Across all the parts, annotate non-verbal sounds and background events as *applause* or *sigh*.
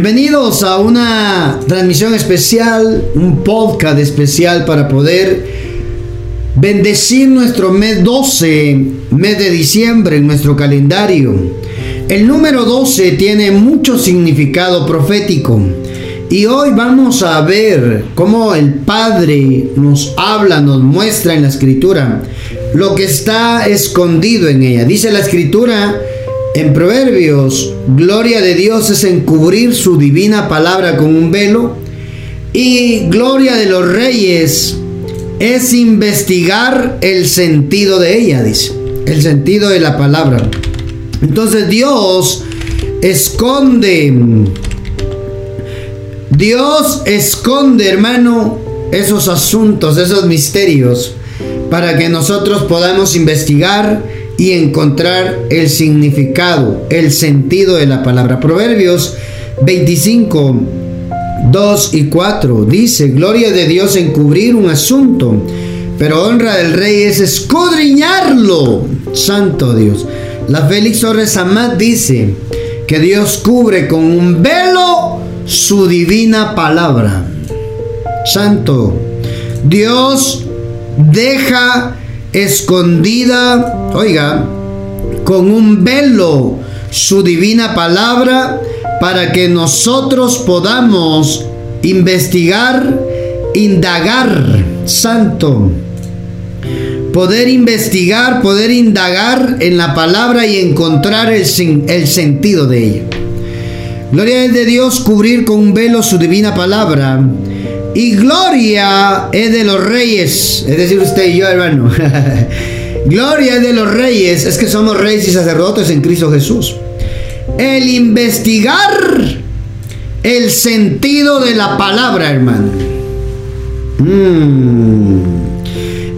Bienvenidos a una transmisión especial, un podcast especial para poder bendecir nuestro mes 12, mes de diciembre en nuestro calendario. El número 12 tiene mucho significado profético. Y hoy vamos a ver cómo el Padre nos habla, nos muestra en la escritura lo que está escondido en ella. Dice la escritura en Proverbios, gloria de Dios es encubrir su divina palabra con un velo y gloria de los reyes es investigar el sentido de ella, dice, el sentido de la palabra. Entonces Dios esconde, Dios esconde, hermano, esos asuntos, esos misterios, para que nosotros podamos investigar y encontrar el significado, el sentido de la palabra. Proverbios 25, 2 y 4 dice, gloria de Dios en cubrir un asunto, pero honra del rey es escudriñarlo. Santo Dios. La Félix Torres Amat dice que Dios cubre con un velo su divina palabra. Santo. Dios deja escondida, oiga, con un velo su divina palabra para que nosotros podamos investigar, indagar, santo, poder investigar, poder indagar en la palabra y encontrar el, el sentido de ella. Gloria de Dios cubrir con un velo su divina palabra. Y gloria es de los reyes, es decir, usted y yo, hermano. *laughs* gloria es de los reyes, es que somos reyes y sacerdotes en Cristo Jesús. El investigar el sentido de la palabra, hermano. Mm.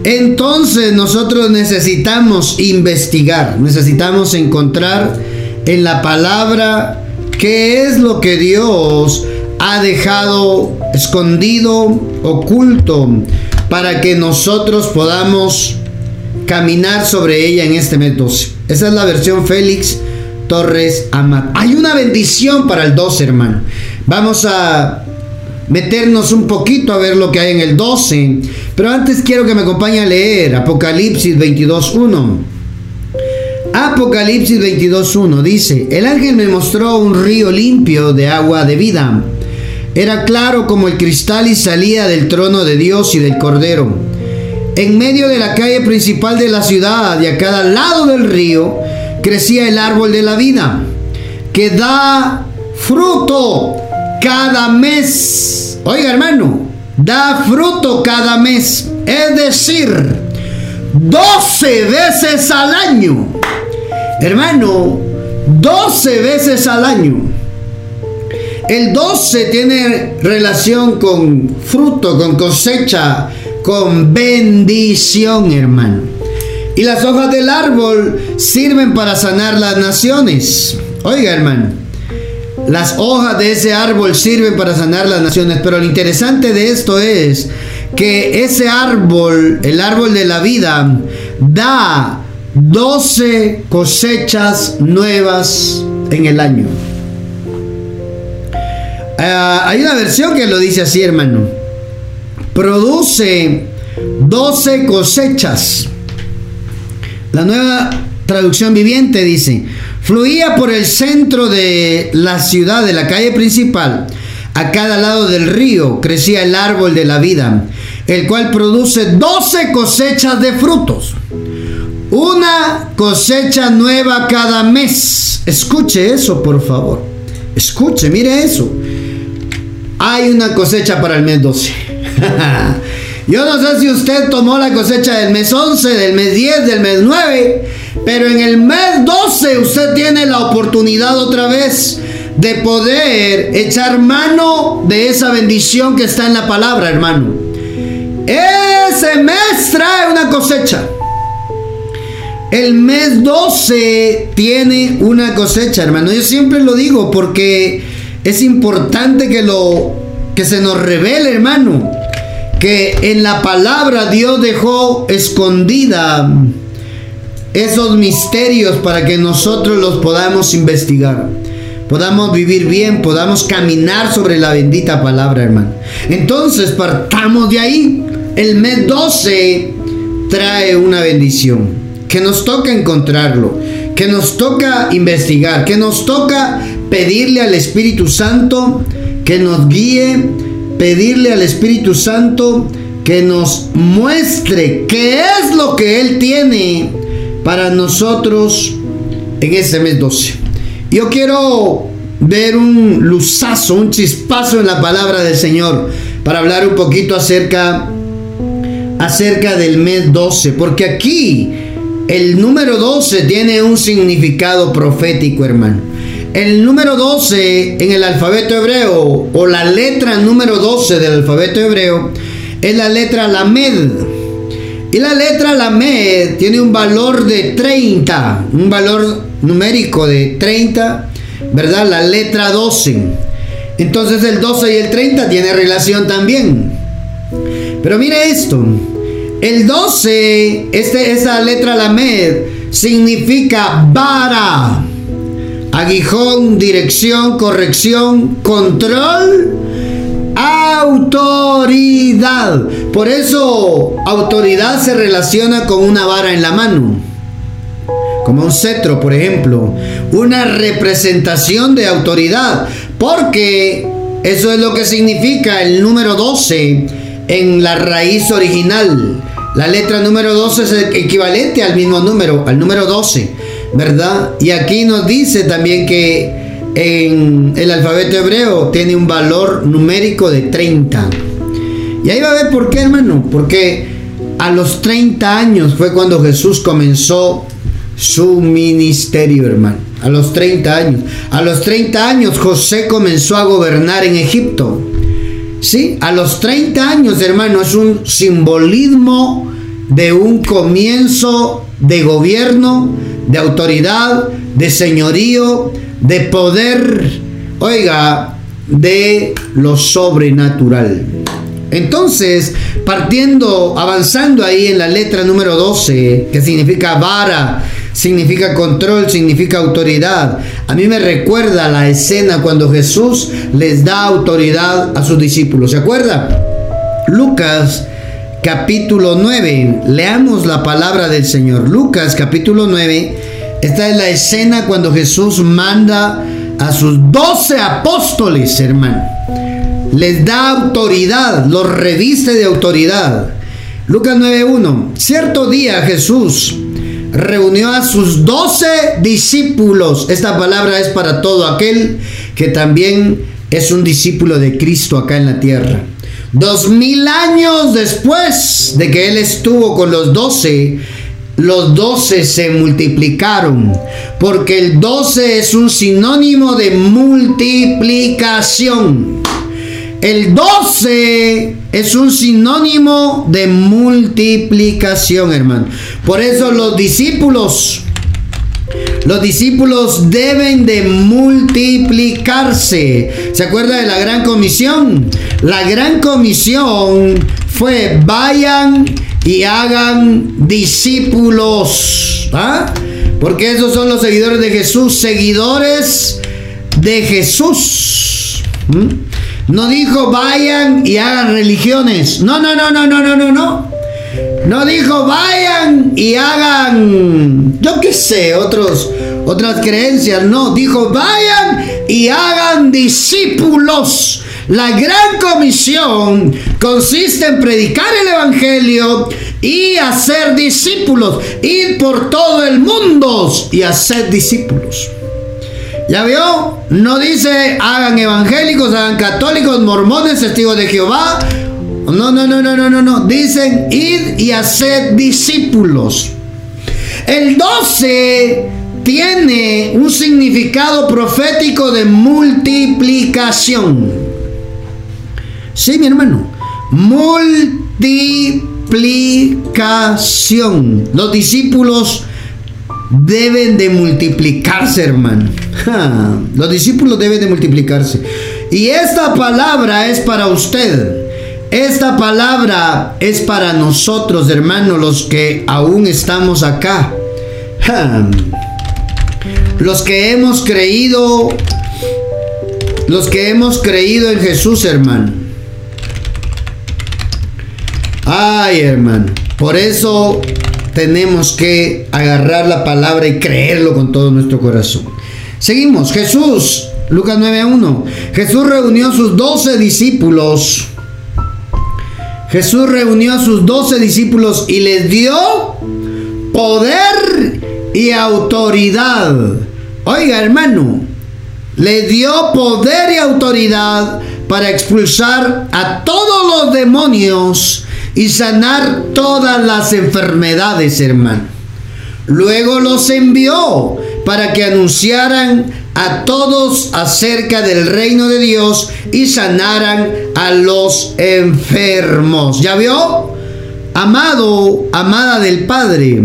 Entonces nosotros necesitamos investigar, necesitamos encontrar en la palabra qué es lo que Dios ha dejado escondido, oculto, para que nosotros podamos caminar sobre ella en este mes 12. Esa es la versión Félix Torres Amat. Hay una bendición para el 12, hermano. Vamos a meternos un poquito a ver lo que hay en el 12. Pero antes quiero que me acompañe a leer Apocalipsis 22.1. Apocalipsis 22.1 dice, el ángel me mostró un río limpio de agua de vida era claro como el cristal y salía del trono de Dios y del Cordero. En medio de la calle principal de la ciudad y a cada lado del río crecía el árbol de la vida, que da fruto cada mes. Oiga hermano, da fruto cada mes. Es decir, 12 veces al año. Hermano, 12 veces al año. El 12 tiene relación con fruto, con cosecha, con bendición, hermano. Y las hojas del árbol sirven para sanar las naciones. Oiga, hermano. Las hojas de ese árbol sirven para sanar las naciones. Pero lo interesante de esto es que ese árbol, el árbol de la vida, da 12 cosechas nuevas en el año. Ah, hay una versión que lo dice así, hermano. Produce 12 cosechas. La nueva traducción viviente dice, fluía por el centro de la ciudad, de la calle principal. A cada lado del río crecía el árbol de la vida, el cual produce 12 cosechas de frutos. Una cosecha nueva cada mes. Escuche eso, por favor. Escuche, mire eso hay una cosecha para el mes 12. *laughs* Yo no sé si usted tomó la cosecha del mes 11, del mes 10, del mes 9, pero en el mes 12 usted tiene la oportunidad otra vez de poder echar mano de esa bendición que está en la palabra, hermano. Ese mes trae una cosecha. El mes 12 tiene una cosecha, hermano. Yo siempre lo digo porque es importante que lo que se nos revele, hermano, que en la palabra Dios dejó escondida esos misterios para que nosotros los podamos investigar. podamos vivir bien, podamos caminar sobre la bendita palabra, hermano. Entonces, partamos de ahí. El mes 12 trae una bendición, que nos toca encontrarlo, que nos toca investigar, que nos toca pedirle al Espíritu Santo que nos guíe, pedirle al Espíritu Santo que nos muestre qué es lo que Él tiene para nosotros en este mes 12. Yo quiero ver un luzazo, un chispazo en la palabra del Señor para hablar un poquito acerca acerca del mes 12, porque aquí el número 12 tiene un significado profético, hermano. El número 12 en el alfabeto hebreo o la letra número 12 del alfabeto hebreo es la letra Lamed. Y la letra Lamed tiene un valor de 30, un valor numérico de 30, ¿verdad? La letra 12. Entonces el 12 y el 30 tiene relación también. Pero mire esto, el 12, este, esa letra Lamed, significa vara, aguijón, dirección, corrección, control, autoridad. Por eso autoridad se relaciona con una vara en la mano. Como un cetro, por ejemplo. Una representación de autoridad. Porque eso es lo que significa el número 12 en la raíz original. La letra número 12 es equivalente al mismo número, al número 12, ¿verdad? Y aquí nos dice también que en el alfabeto hebreo tiene un valor numérico de 30. Y ahí va a ver por qué, hermano. Porque a los 30 años fue cuando Jesús comenzó su ministerio, hermano. A los 30 años. A los 30 años José comenzó a gobernar en Egipto. Sí, a los 30 años, hermano, es un simbolismo de un comienzo de gobierno, de autoridad, de señorío, de poder, oiga, de lo sobrenatural. Entonces, partiendo, avanzando ahí en la letra número 12, que significa vara, significa control, significa autoridad. A mí me recuerda la escena cuando Jesús les da autoridad a sus discípulos. ¿Se acuerda? Lucas capítulo 9. Leamos la palabra del Señor. Lucas capítulo 9. Esta es la escena cuando Jesús manda a sus doce apóstoles, hermano. Les da autoridad, los reviste de autoridad. Lucas 9.1. Cierto día Jesús reunió a sus doce discípulos. Esta palabra es para todo aquel que también es un discípulo de Cristo acá en la tierra. Dos mil años después de que él estuvo con los doce, los doce se multiplicaron, porque el doce es un sinónimo de multiplicación. El 12 es un sinónimo de multiplicación, hermano. Por eso los discípulos, los discípulos deben de multiplicarse. ¿Se acuerda de la gran comisión? La gran comisión fue vayan y hagan discípulos. ¿ah? Porque esos son los seguidores de Jesús, seguidores de Jesús. ¿Mm? No dijo vayan y hagan religiones. No, no, no, no, no, no, no, no. No dijo vayan y hagan, yo qué sé, otros, otras creencias. No, dijo vayan y hagan discípulos. La gran comisión consiste en predicar el Evangelio y hacer discípulos. Ir por todo el mundo y hacer discípulos. ¿Ya vio? No dice hagan evangélicos, hagan católicos, mormones, testigos de Jehová. No, no, no, no, no, no, no. Dicen id y haced discípulos. El 12 tiene un significado profético de multiplicación. Sí, mi hermano. Multiplicación. Los discípulos deben de multiplicarse, hermano. los discípulos deben de multiplicarse. Y esta palabra es para usted. Esta palabra es para nosotros, hermanos, los que aún estamos acá. Los que hemos creído los que hemos creído en Jesús, hermano. Ay, hermano. Por eso tenemos que agarrar la palabra y creerlo con todo nuestro corazón. Seguimos. Jesús, Lucas 9.1. Jesús reunió a sus doce discípulos. Jesús reunió a sus doce discípulos y les dio poder y autoridad. Oiga, hermano, le dio poder y autoridad para expulsar a todos los demonios y sanar todas las enfermedades, hermano. Luego los envió para que anunciaran a todos acerca del reino de Dios y sanaran a los enfermos. ¿Ya vio? Amado, amada del Padre,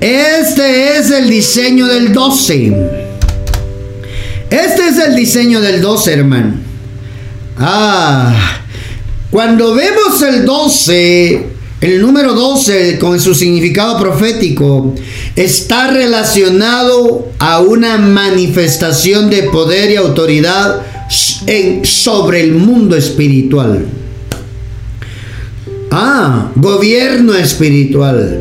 este es el diseño del 12. Este es el diseño del 12, hermano. Ah, cuando vemos el 12, el número 12 con su significado profético, está relacionado a una manifestación de poder y autoridad sobre el mundo espiritual. Ah, gobierno espiritual.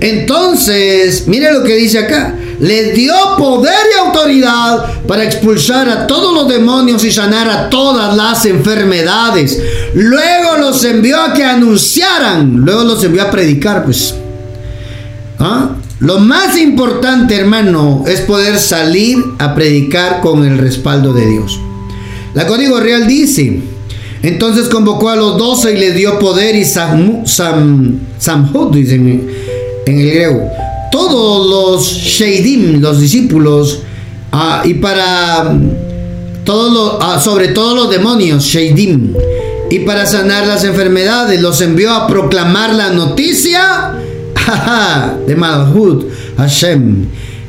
Entonces, mire lo que dice acá les dio poder y autoridad para expulsar a todos los demonios y sanar a todas las enfermedades. Luego los envió a que anunciaran, luego los envió a predicar, pues. ¿Ah? Lo más importante, hermano, es poder salir a predicar con el respaldo de Dios. La Código Real dice, entonces convocó a los doce y les dio poder y sam, sam, samhud, dice en el griego todos los Sheidim, los discípulos, ah, y para todos ah, sobre todos los demonios, Sheidim, y para sanar las enfermedades, los envió a proclamar la noticia *laughs* de Malhut Hashem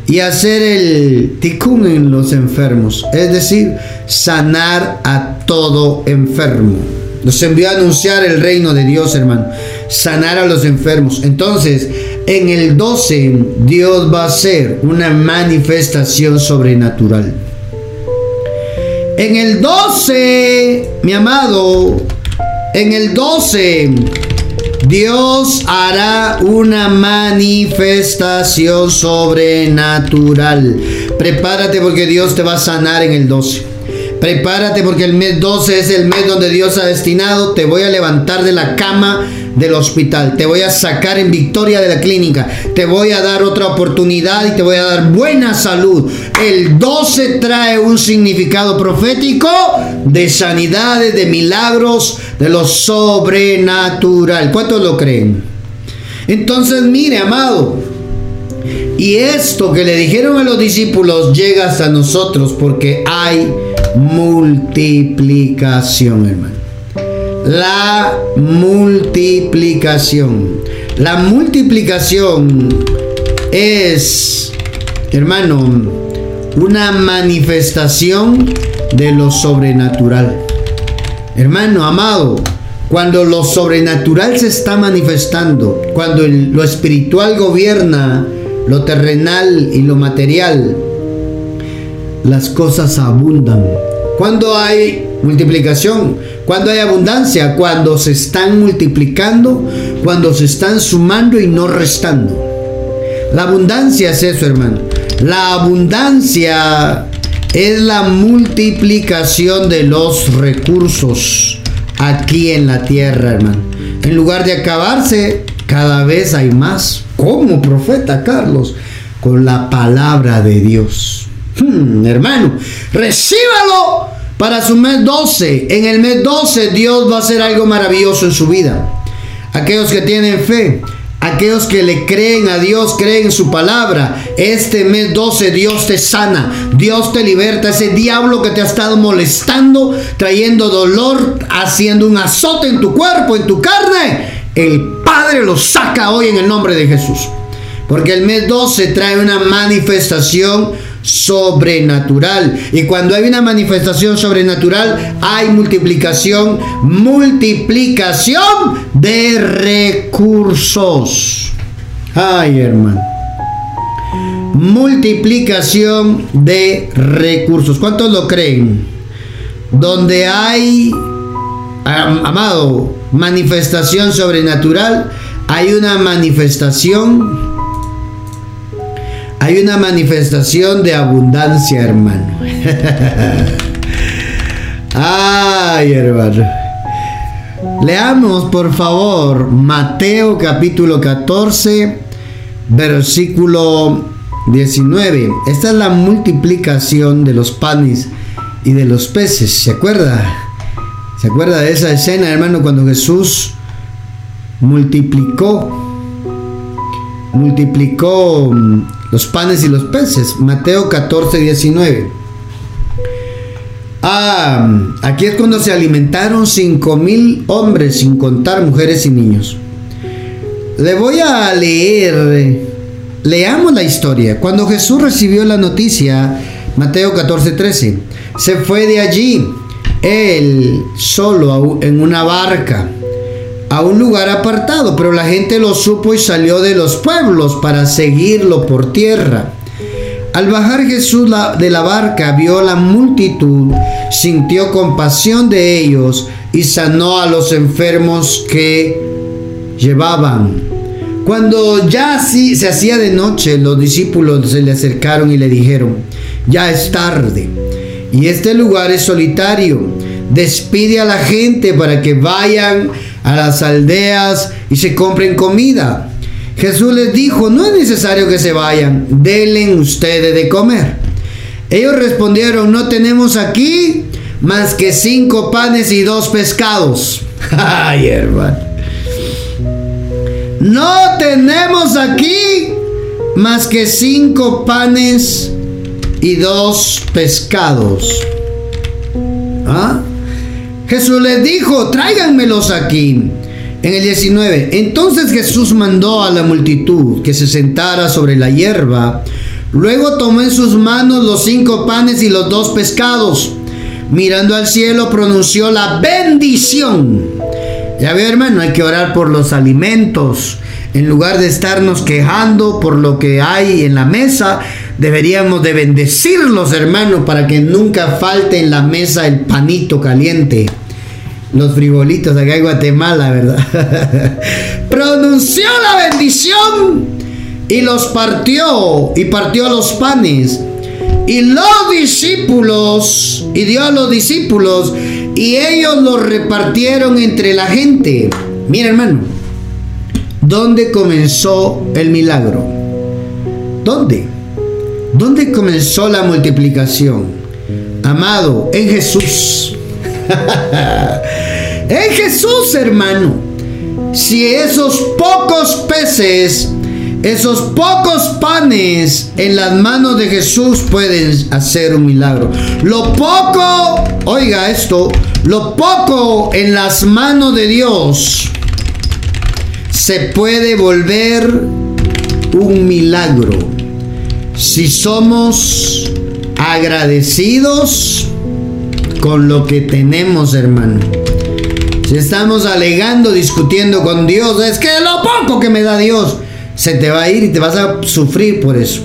y hacer el tikkun en los enfermos, es decir, sanar a todo enfermo. Los envió a anunciar el reino de Dios, hermano, sanar a los enfermos. Entonces, en el 12 Dios va a hacer una manifestación sobrenatural. En el 12, mi amado, en el 12 Dios hará una manifestación sobrenatural. Prepárate porque Dios te va a sanar en el 12. Prepárate porque el mes 12 es el mes donde Dios ha destinado. Te voy a levantar de la cama del hospital, te voy a sacar en victoria de la clínica, te voy a dar otra oportunidad y te voy a dar buena salud. El 12 trae un significado profético de sanidades, de milagros, de lo sobrenatural. ¿Cuántos lo creen? Entonces, mire, amado, y esto que le dijeron a los discípulos llega hasta nosotros porque hay multiplicación, hermano la multiplicación. La multiplicación es, hermano, una manifestación de lo sobrenatural. Hermano, amado, cuando lo sobrenatural se está manifestando, cuando lo espiritual gobierna lo terrenal y lo material, las cosas abundan. Cuando hay multiplicación, cuando hay abundancia, cuando se están multiplicando, cuando se están sumando y no restando. La abundancia es eso, hermano. La abundancia es la multiplicación de los recursos aquí en la tierra, hermano. En lugar de acabarse, cada vez hay más. Como profeta Carlos, con la palabra de Dios. Hmm, hermano, recíbalo para su mes 12. En el mes 12 Dios va a hacer algo maravilloso en su vida. Aquellos que tienen fe, aquellos que le creen a Dios, creen en su palabra. Este mes 12 Dios te sana, Dios te liberta. Ese diablo que te ha estado molestando, trayendo dolor, haciendo un azote en tu cuerpo, en tu carne. El Padre lo saca hoy en el nombre de Jesús. Porque el mes 12 trae una manifestación sobrenatural. Y cuando hay una manifestación sobrenatural, hay multiplicación, multiplicación de recursos. Ay, hermano. Multiplicación de recursos. ¿Cuántos lo creen? donde hay, amado, manifestación sobrenatural, hay una manifestación, hay una manifestación de abundancia, hermano. *laughs* Ay, hermano. Leamos, por favor, Mateo capítulo 14, versículo 19. Esta es la multiplicación de los panes y de los peces. ¿Se acuerda? ¿Se acuerda de esa escena, hermano, cuando Jesús multiplicó multiplicó mm, los panes y los peces? Mateo 14, 19. Ah, aquí es cuando se alimentaron cinco mil hombres, sin contar mujeres y niños. Le voy a leer, leamos la historia. Cuando Jesús recibió la noticia, Mateo 14, 13, se fue de allí, él solo en una barca, a un lugar apartado, pero la gente lo supo y salió de los pueblos para seguirlo por tierra. Al bajar Jesús de la barca vio la multitud, sintió compasión de ellos y sanó a los enfermos que llevaban. Cuando ya se hacía de noche, los discípulos se le acercaron y le dijeron, ya es tarde y este lugar es solitario. Despide a la gente para que vayan a las aldeas y se compren comida. Jesús les dijo, no es necesario que se vayan, denle ustedes de comer. Ellos respondieron, no tenemos aquí más que cinco panes y dos pescados. *laughs* Ay, hermano. No tenemos aquí más que cinco panes y dos pescados. ¿Ah? Jesús les dijo, tráiganmelos aquí. En el 19, entonces Jesús mandó a la multitud que se sentara sobre la hierba. Luego tomó en sus manos los cinco panes y los dos pescados. Mirando al cielo pronunció la bendición. Ya ve hermano, hay que orar por los alimentos. En lugar de estarnos quejando por lo que hay en la mesa, deberíamos de bendecirlos, hermano, para que nunca falte en la mesa el panito caliente los frivolitos acá en Guatemala, ¿verdad? *laughs* Pronunció la bendición y los partió y partió los panes. Y los discípulos, y dio a los discípulos, y ellos los repartieron entre la gente. Mira hermano, ¿dónde comenzó el milagro? ¿Dónde? ¿Dónde comenzó la multiplicación? Amado, en Jesús. *laughs* en Jesús, hermano. Si esos pocos peces, esos pocos panes en las manos de Jesús pueden hacer un milagro. Lo poco, oiga esto, lo poco en las manos de Dios se puede volver un milagro. Si somos agradecidos con lo que tenemos, hermano. Si estamos alegando, discutiendo con Dios, es que lo poco que me da Dios se te va a ir y te vas a sufrir por eso.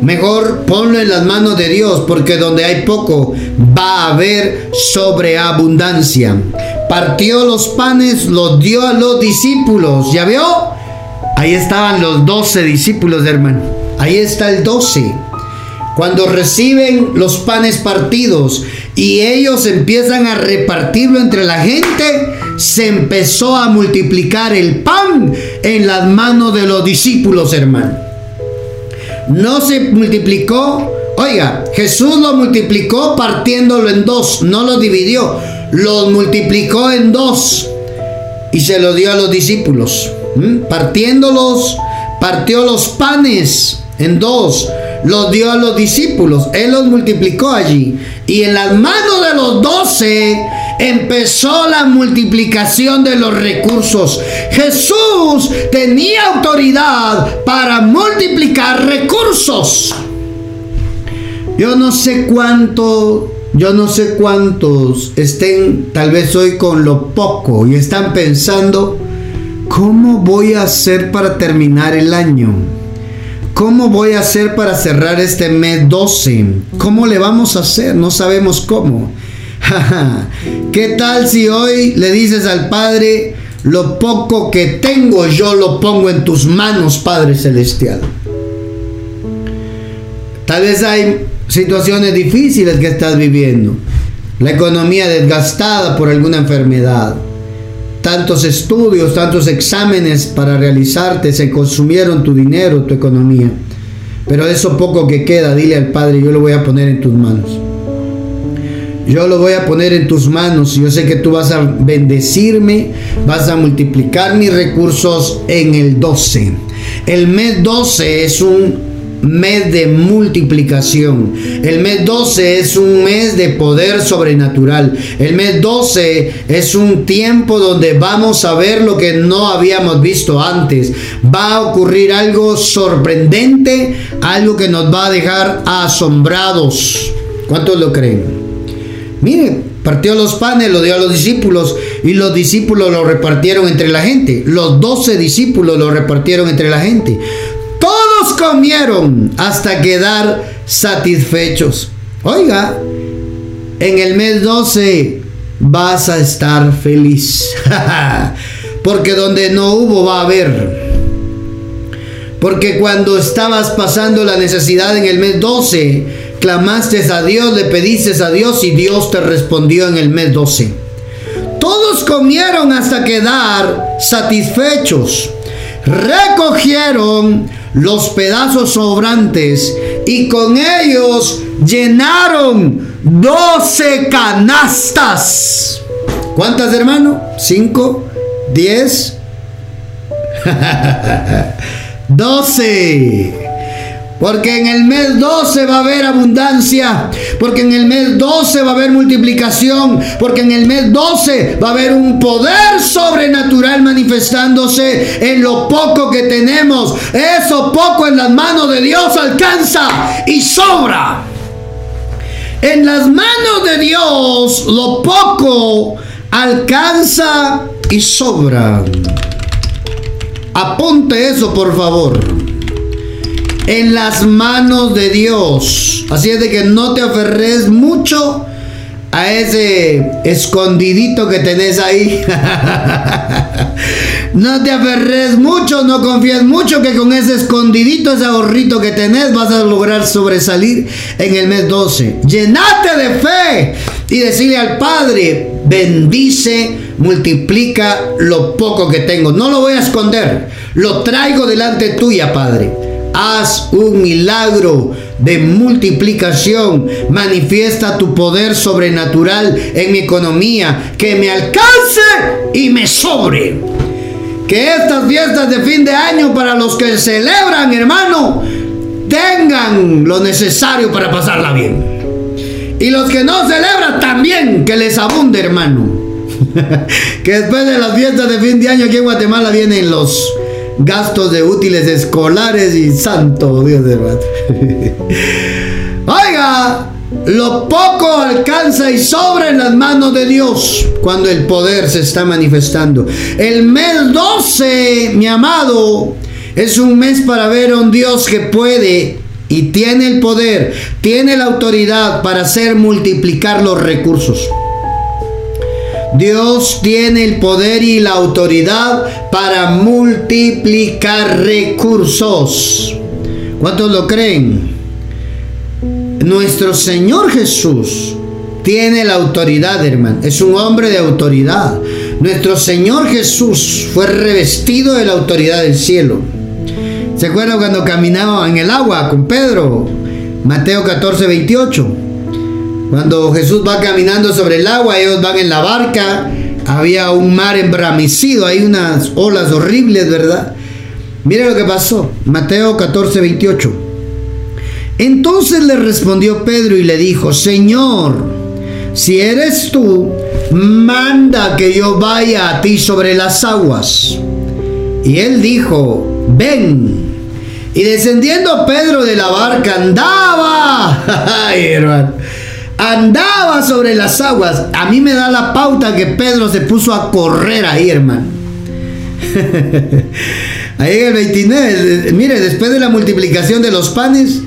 Mejor ponlo en las manos de Dios, porque donde hay poco va a haber sobreabundancia. Partió los panes, los dio a los discípulos. ¿Ya vio? Ahí estaban los doce discípulos, hermano. Ahí está el doce. Cuando reciben los panes partidos y ellos empiezan a repartirlo entre la gente, se empezó a multiplicar el pan en las manos de los discípulos, hermano. No se multiplicó, oiga, Jesús lo multiplicó partiéndolo en dos, no lo dividió, lo multiplicó en dos y se lo dio a los discípulos. Partiéndolos, partió los panes en dos los dio a los discípulos, Él los multiplicó allí. Y en las manos de los doce empezó la multiplicación de los recursos. Jesús tenía autoridad para multiplicar recursos. Yo no sé cuánto, yo no sé cuántos estén tal vez hoy con lo poco y están pensando, ¿cómo voy a hacer para terminar el año? ¿Cómo voy a hacer para cerrar este mes 12? ¿Cómo le vamos a hacer? No sabemos cómo. ¿Qué tal si hoy le dices al Padre, lo poco que tengo yo lo pongo en tus manos, Padre Celestial? Tal vez hay situaciones difíciles que estás viviendo. La economía desgastada por alguna enfermedad. Tantos estudios, tantos exámenes para realizarte, se consumieron tu dinero, tu economía. Pero eso poco que queda, dile al Padre, yo lo voy a poner en tus manos. Yo lo voy a poner en tus manos. Yo sé que tú vas a bendecirme, vas a multiplicar mis recursos en el 12. El mes 12 es un mes de multiplicación. El mes 12 es un mes de poder sobrenatural. El mes 12 es un tiempo donde vamos a ver lo que no habíamos visto antes. Va a ocurrir algo sorprendente, algo que nos va a dejar asombrados. ¿Cuántos lo creen? Mire, partió los panes, lo dio a los discípulos y los discípulos lo repartieron entre la gente. Los doce discípulos lo repartieron entre la gente. Comieron hasta quedar satisfechos. Oiga, en el mes 12 vas a estar feliz. *laughs* Porque donde no hubo va a haber. Porque cuando estabas pasando la necesidad en el mes 12, clamaste a Dios, le pediste a Dios y Dios te respondió en el mes 12. Todos comieron hasta quedar satisfechos. Recogieron los pedazos sobrantes y con ellos llenaron 12 canastas. ¿Cuántas, hermano? ¿Cinco? ¿Diez? *laughs* ¡Doce! Porque en el mes 12 va a haber abundancia. Porque en el mes 12 va a haber multiplicación. Porque en el mes 12 va a haber un poder sobrenatural manifestándose en lo poco que tenemos. Eso poco en las manos de Dios alcanza y sobra. En las manos de Dios lo poco alcanza y sobra. Apunte eso por favor en las manos de Dios. Así es de que no te aferres mucho a ese escondidito que tenés ahí. *laughs* no te aferres mucho, no confíes mucho que con ese escondidito, ese ahorrito que tenés, vas a lograr sobresalir en el mes 12. Llenate de fe y decirle al Padre, bendice, multiplica lo poco que tengo. No lo voy a esconder, lo traigo delante tuya, Padre haz un milagro de multiplicación. Manifiesta tu poder sobrenatural en mi economía, que me alcance y me sobre. Que estas fiestas de fin de año para los que celebran, hermano, tengan lo necesario para pasarla bien. Y los que no celebran también, que les abunde, hermano. *laughs* que después de las fiestas de fin de año aquí en Guatemala vienen los gastos de útiles escolares y santo Dios de madre. Oiga, lo poco alcanza y sobra en las manos de Dios cuando el poder se está manifestando. El mes 12, mi amado, es un mes para ver a un Dios que puede y tiene el poder, tiene la autoridad para hacer multiplicar los recursos. Dios tiene el poder y la autoridad para multiplicar recursos. ¿Cuántos lo creen? Nuestro Señor Jesús tiene la autoridad, hermano. Es un hombre de autoridad. Nuestro Señor Jesús fue revestido de la autoridad del cielo. ¿Se acuerdan cuando caminaba en el agua con Pedro? Mateo 14, 28. Cuando Jesús va caminando sobre el agua, ellos van en la barca, había un mar embramecido, hay unas olas horribles, ¿verdad? Mire lo que pasó, Mateo 14, 28. Entonces le respondió Pedro y le dijo, Señor, si eres tú, manda que yo vaya a ti sobre las aguas. Y él dijo, ven. Y descendiendo Pedro de la barca andaba. *laughs* Andaba sobre las aguas. A mí me da la pauta que Pedro se puso a correr ahí, hermano. *laughs* ahí en el 29, mire, después de la multiplicación de los panes,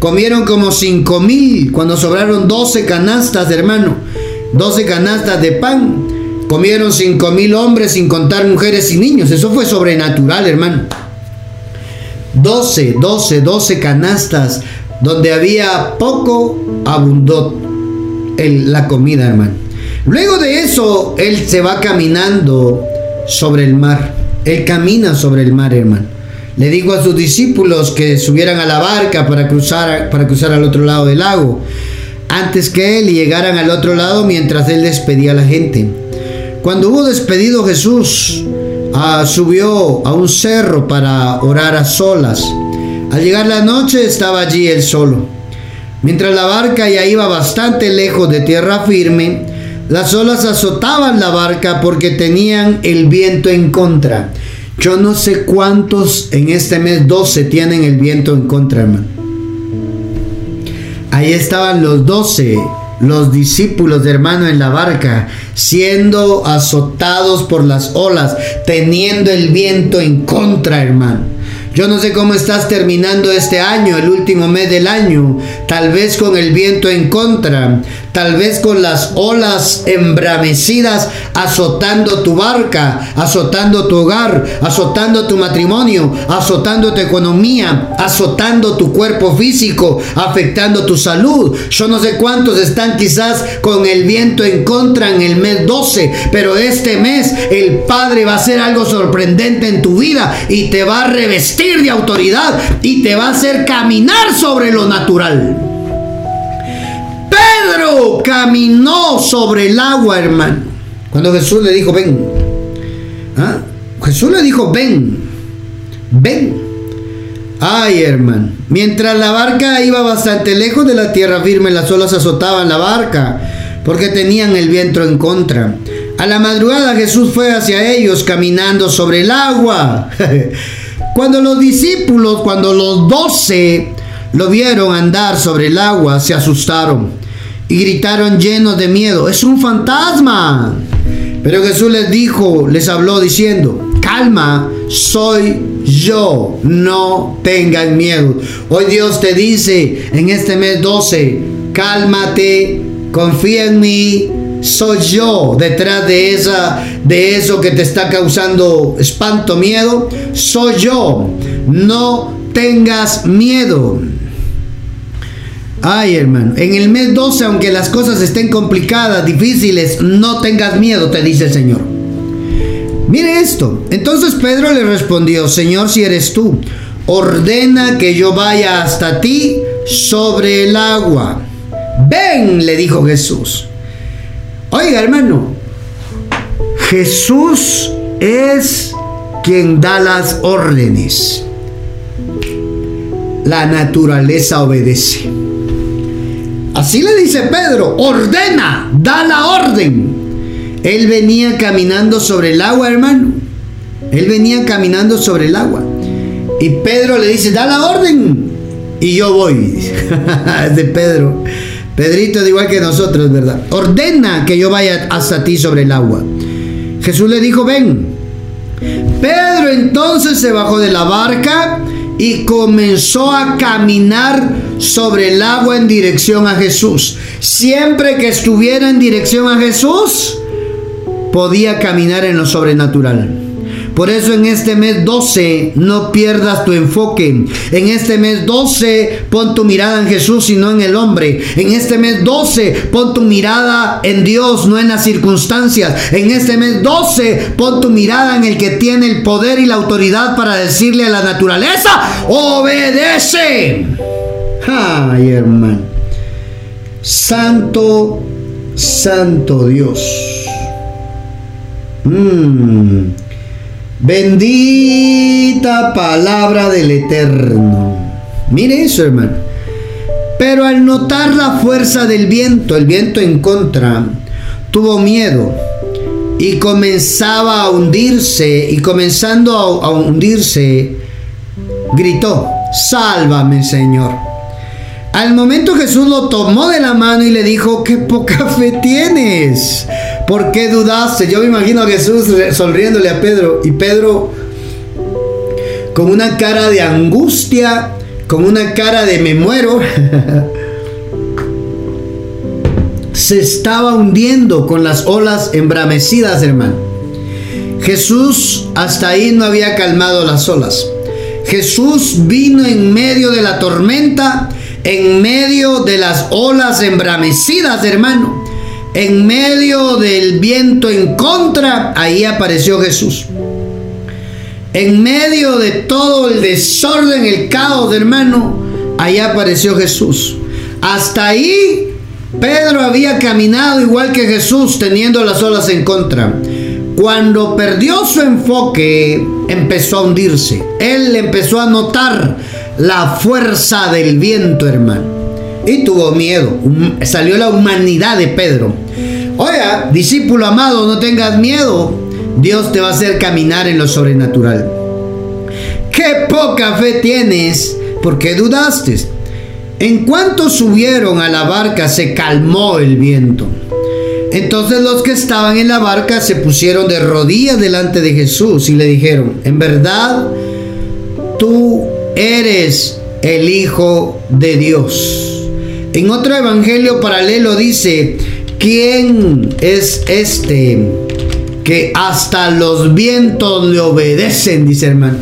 comieron como cinco mil cuando sobraron 12 canastas, hermano. 12 canastas de pan. Comieron cinco mil hombres sin contar mujeres y niños. Eso fue sobrenatural, hermano. 12, 12, 12 canastas. Donde había poco, abundó la comida, hermano. Luego de eso, él se va caminando sobre el mar. Él camina sobre el mar, hermano. Le dijo a sus discípulos que subieran a la barca para cruzar, para cruzar al otro lado del lago. Antes que él llegaran al otro lado mientras él despedía a la gente. Cuando hubo despedido Jesús, ah, subió a un cerro para orar a solas. Al llegar la noche estaba allí él solo. Mientras la barca ya iba bastante lejos de tierra firme, las olas azotaban la barca porque tenían el viento en contra. Yo no sé cuántos en este mes 12 tienen el viento en contra, hermano. Ahí estaban los 12 los discípulos de hermano en la barca, siendo azotados por las olas, teniendo el viento en contra, hermano. Yo no sé cómo estás terminando este año, el último mes del año, tal vez con el viento en contra, tal vez con las olas embramecidas azotando tu barca, azotando tu hogar, azotando tu matrimonio, azotando tu economía, azotando tu cuerpo físico, afectando tu salud. Yo no sé cuántos están quizás con el viento en contra en el mes 12, pero este mes el Padre va a hacer algo sorprendente en tu vida y te va a revestir de autoridad y te va a hacer caminar sobre lo natural. Pedro caminó sobre el agua, hermano. Cuando Jesús le dijo, ven. ¿Ah? Jesús le dijo, ven. Ven. Ay, hermano. Mientras la barca iba bastante lejos de la tierra firme, las olas azotaban la barca porque tenían el viento en contra. A la madrugada Jesús fue hacia ellos caminando sobre el agua. *laughs* cuando los discípulos, cuando los doce lo vieron andar sobre el agua, se asustaron y gritaron llenos de miedo, es un fantasma. Pero Jesús les dijo, les habló diciendo, calma, soy yo, no tengan miedo. Hoy Dios te dice en este mes 12, cálmate, confía en mí, soy yo detrás de esa de eso que te está causando espanto, miedo, soy yo. No tengas miedo. Ay, hermano, en el mes 12, aunque las cosas estén complicadas, difíciles, no tengas miedo, te dice el Señor. Mire esto. Entonces Pedro le respondió, Señor, si eres tú, ordena que yo vaya hasta ti sobre el agua. Ven, le dijo Jesús. Oiga, hermano, Jesús es quien da las órdenes. La naturaleza obedece. Así le dice Pedro, ordena, da la orden. Él venía caminando sobre el agua, hermano. Él venía caminando sobre el agua. Y Pedro le dice, da la orden. Y yo voy. *laughs* de Pedro. Pedrito es igual que nosotros, ¿verdad? Ordena que yo vaya hasta ti sobre el agua. Jesús le dijo, ven. Pedro entonces se bajó de la barca y comenzó a caminar sobre el agua en dirección a Jesús. Siempre que estuviera en dirección a Jesús, podía caminar en lo sobrenatural. Por eso en este mes 12 no pierdas tu enfoque. En este mes 12 pon tu mirada en Jesús y no en el hombre. En este mes 12 pon tu mirada en Dios, no en las circunstancias. En este mes 12 pon tu mirada en el que tiene el poder y la autoridad para decirle a la naturaleza, obedece. Ay, hermano. Santo, santo Dios. Mmm. Bendita palabra del Eterno. Mire eso, hermano. Pero al notar la fuerza del viento, el viento en contra, tuvo miedo y comenzaba a hundirse y comenzando a, hundirse, gritó, sálvame Señor. Al momento Jesús lo tomó de la mano y le dijo, qué poca fe tienes. ¿Por qué dudaste? Yo me imagino a Jesús sonriéndole a Pedro y Pedro con una cara de angustia, con una cara de me muero. *laughs* se estaba hundiendo con las olas embramecidas, hermano. Jesús hasta ahí no había calmado las olas. Jesús vino en medio de la tormenta, en medio de las olas embramecidas, hermano. En medio del viento en contra, ahí apareció Jesús. En medio de todo el desorden, el caos, hermano, ahí apareció Jesús. Hasta ahí Pedro había caminado igual que Jesús, teniendo las olas en contra. Cuando perdió su enfoque, empezó a hundirse. Él empezó a notar la fuerza del viento, hermano. Y tuvo miedo. Salió la humanidad de Pedro. Oiga, discípulo amado, no tengas miedo. Dios te va a hacer caminar en lo sobrenatural. Qué poca fe tienes. ¿Por qué dudaste? En cuanto subieron a la barca, se calmó el viento. Entonces los que estaban en la barca se pusieron de rodillas delante de Jesús y le dijeron, en verdad, tú eres el Hijo de Dios. En otro evangelio paralelo dice, ¿quién es este que hasta los vientos le obedecen? Dice hermano.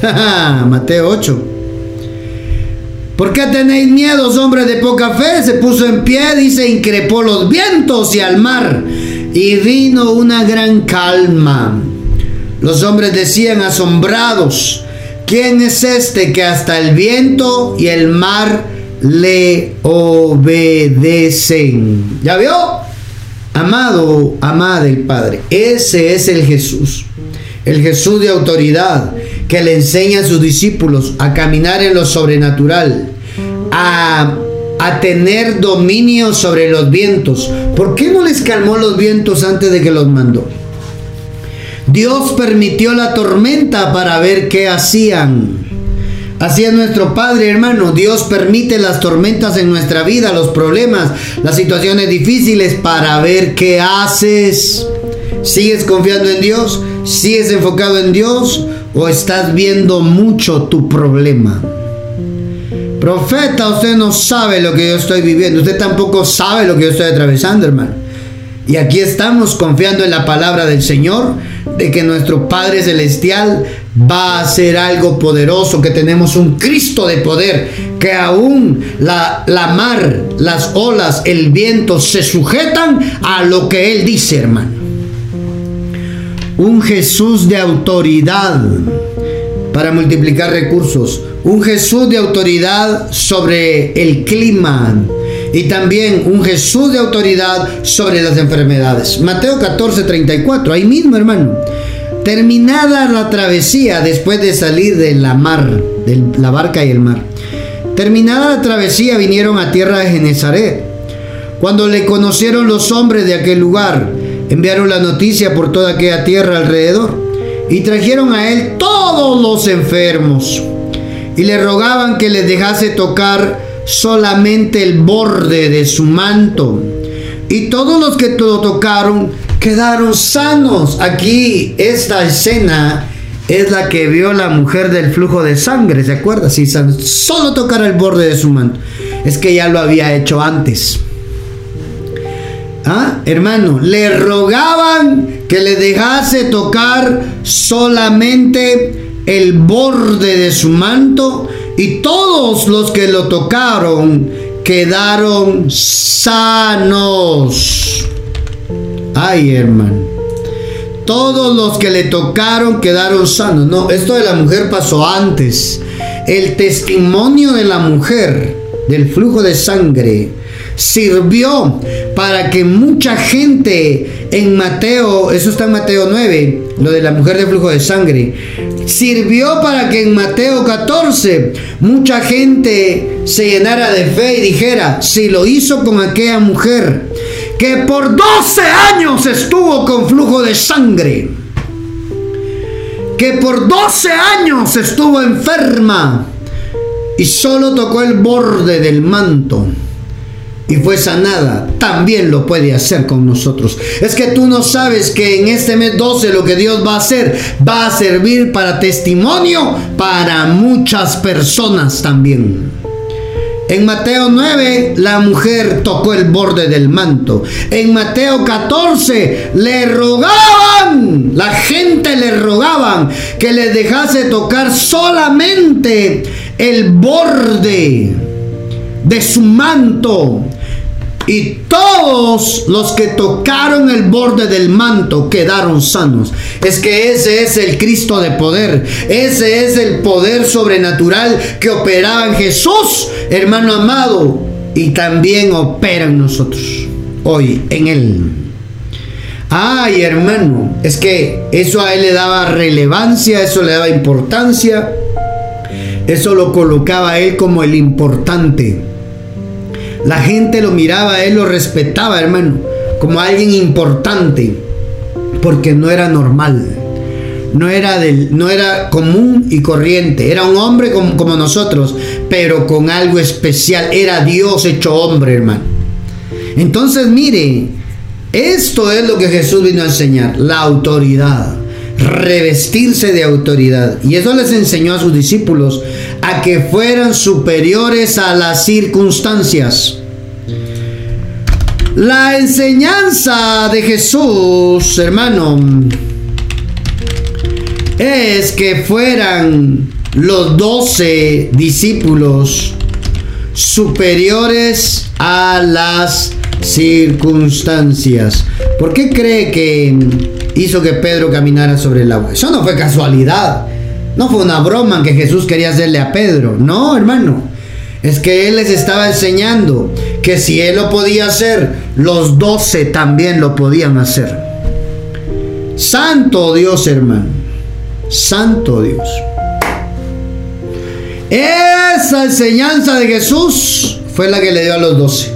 *laughs* Mateo 8. ¿Por qué tenéis miedos, hombres de poca fe? Se puso en pie, dice, increpó los vientos y al mar, y vino una gran calma. Los hombres decían asombrados, ¿quién es este que hasta el viento y el mar le obedecen? ¿Ya vio? Amado, amada del Padre, ese es el Jesús, el Jesús de autoridad, que le enseña a sus discípulos a caminar en lo sobrenatural, a, a tener dominio sobre los vientos. ¿Por qué no les calmó los vientos antes de que los mandó? Dios permitió la tormenta para ver qué hacían. Así es nuestro Padre, hermano. Dios permite las tormentas en nuestra vida, los problemas, las situaciones difíciles para ver qué haces. ¿Sigues confiando en Dios? ¿Sigues enfocado en Dios? o estás viendo mucho tu problema. Profeta, usted no sabe lo que yo estoy viviendo. Usted tampoco sabe lo que yo estoy atravesando, hermano. Y aquí estamos confiando en la palabra del Señor, de que nuestro Padre Celestial va a hacer algo poderoso, que tenemos un Cristo de poder, que aún la, la mar, las olas, el viento se sujetan a lo que Él dice, hermano. Un Jesús de autoridad para multiplicar recursos, un Jesús de autoridad sobre el clima y también un Jesús de autoridad sobre las enfermedades. Mateo 14, 34, ahí mismo hermano. Terminada la travesía después de salir de la mar, de la barca y el mar. Terminada la travesía vinieron a tierra de Genezaret. Cuando le conocieron los hombres de aquel lugar, enviaron la noticia por toda aquella tierra alrededor y trajeron a él todos los enfermos y le rogaban que les dejase tocar solamente el borde de su manto. Y todos los que lo tocaron quedaron sanos. Aquí esta escena es la que vio la mujer del flujo de sangre, ¿se acuerda? Si solo tocara el borde de su manto. Es que ya lo había hecho antes. ¿Ah? Hermano, le rogaban que le dejase tocar solamente el borde de su manto y todos los que lo tocaron quedaron sanos. Ay, hermano. Todos los que le tocaron quedaron sanos. No, esto de la mujer pasó antes. El testimonio de la mujer del flujo de sangre sirvió para que mucha gente en Mateo, eso está en Mateo 9, lo de la mujer de flujo de sangre, sirvió para que en Mateo 14 mucha gente se llenara de fe y dijera, si lo hizo con aquella mujer que por 12 años estuvo con flujo de sangre, que por 12 años estuvo enferma y solo tocó el borde del manto y fue sanada, también lo puede hacer con nosotros. Es que tú no sabes que en este mes 12 lo que Dios va a hacer va a servir para testimonio para muchas personas también. En Mateo 9, la mujer tocó el borde del manto. En Mateo 14, le rogaban, la gente le rogaban que le dejase tocar solamente el borde de su manto. Y todos los que tocaron el borde del manto quedaron sanos. Es que ese es el Cristo de poder. Ese es el poder sobrenatural que operaba en Jesús, hermano amado. Y también opera en nosotros. Hoy, en Él. Ay, hermano. Es que eso a Él le daba relevancia, eso le daba importancia. Eso lo colocaba a Él como el importante. La gente lo miraba él, lo respetaba, hermano, como alguien importante, porque no era normal. No era, del, no era común y corriente, era un hombre como, como nosotros, pero con algo especial. Era Dios hecho hombre, hermano. Entonces, mire, esto es lo que Jesús vino a enseñar, la autoridad revestirse de autoridad. Y eso les enseñó a sus discípulos a que fueran superiores a las circunstancias. La enseñanza de Jesús, hermano, es que fueran los doce discípulos superiores a las circunstancias. ¿Por qué cree que hizo que Pedro caminara sobre el agua? Eso no fue casualidad. No fue una broma que Jesús quería hacerle a Pedro. No, hermano. Es que Él les estaba enseñando que si Él lo podía hacer, los doce también lo podían hacer. Santo Dios, hermano. Santo Dios. Esa enseñanza de Jesús fue la que le dio a los doce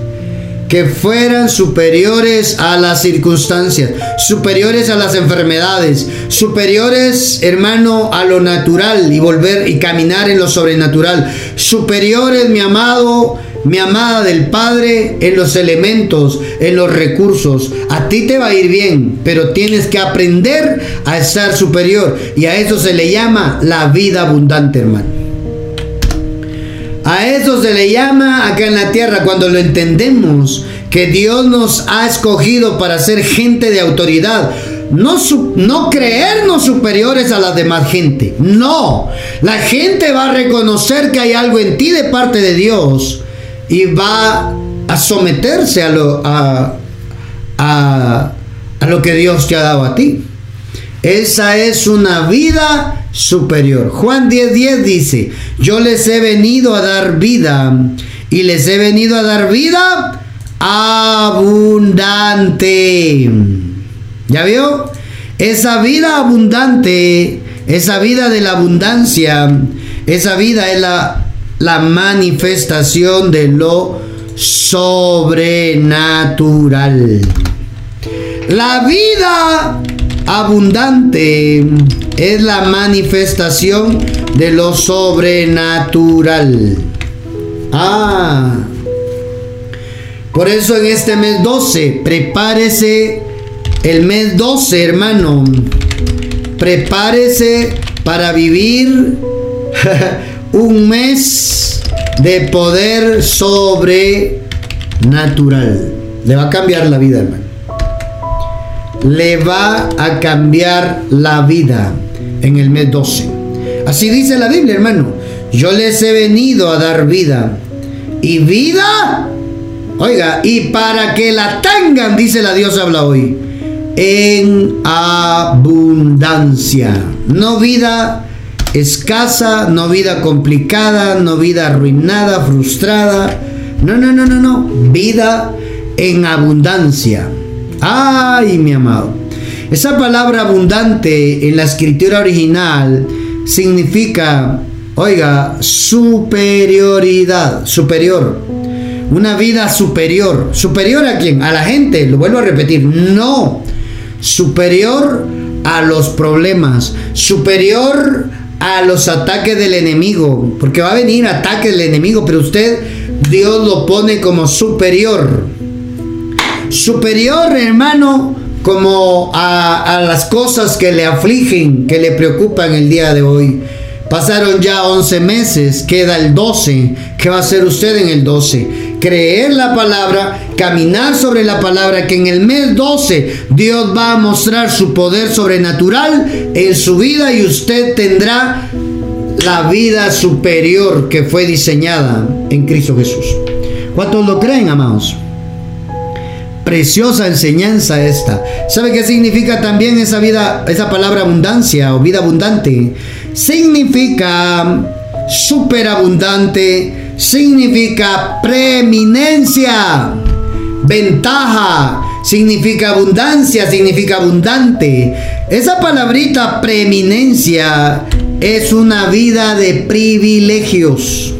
que fueran superiores a las circunstancias, superiores a las enfermedades, superiores, hermano, a lo natural y volver y caminar en lo sobrenatural, superiores, mi amado, mi amada del Padre, en los elementos, en los recursos. A ti te va a ir bien, pero tienes que aprender a estar superior y a eso se le llama la vida abundante, hermano. A eso se le llama acá en la tierra cuando lo entendemos, que Dios nos ha escogido para ser gente de autoridad. No, no creernos superiores a la demás gente. No. La gente va a reconocer que hay algo en ti de parte de Dios y va a someterse a lo, a, a, a lo que Dios te ha dado a ti. Esa es una vida superior. Juan 10:10 10 dice, yo les he venido a dar vida y les he venido a dar vida abundante. ¿Ya vio? Esa vida abundante, esa vida de la abundancia, esa vida es la, la manifestación de lo sobrenatural. La vida abundante es la manifestación de lo sobrenatural. Ah. Por eso en este mes 12, prepárese el mes 12, hermano. Prepárese para vivir *laughs* un mes de poder sobrenatural. Le va a cambiar la vida, hermano le va a cambiar la vida en el mes 12. Así dice la Biblia, hermano. Yo les he venido a dar vida. Y vida, oiga, y para que la tengan, dice la Dios habla hoy, en abundancia. No vida escasa, no vida complicada, no vida arruinada, frustrada. No, no, no, no, no. Vida en abundancia. Ay, mi amado. Esa palabra abundante en la escritura original significa, oiga, superioridad, superior. Una vida superior. ¿Superior a quién? A la gente, lo vuelvo a repetir. No. Superior a los problemas. Superior a los ataques del enemigo. Porque va a venir ataque del enemigo, pero usted, Dios lo pone como superior superior, hermano, como a, las cosas que le afligen, que le preocupan el día de hoy. Pasaron ya 11 meses, queda el 12. ¿Qué va a hacer usted en el 12? Creer la palabra, caminar sobre la palabra, que en el mes 12 Dios va a mostrar su poder sobrenatural en su vida y usted tendrá la vida superior que fue diseñada en Cristo Jesús. ¿Cuántos lo creen, amados? Preciosa enseñanza esta. ¿Sabe qué significa también esa vida, esa palabra abundancia o vida abundante? significa superabundante, significa preeminencia, ventaja, significa abundancia, significa abundante. Esa palabrita preeminencia es una vida de privilegios,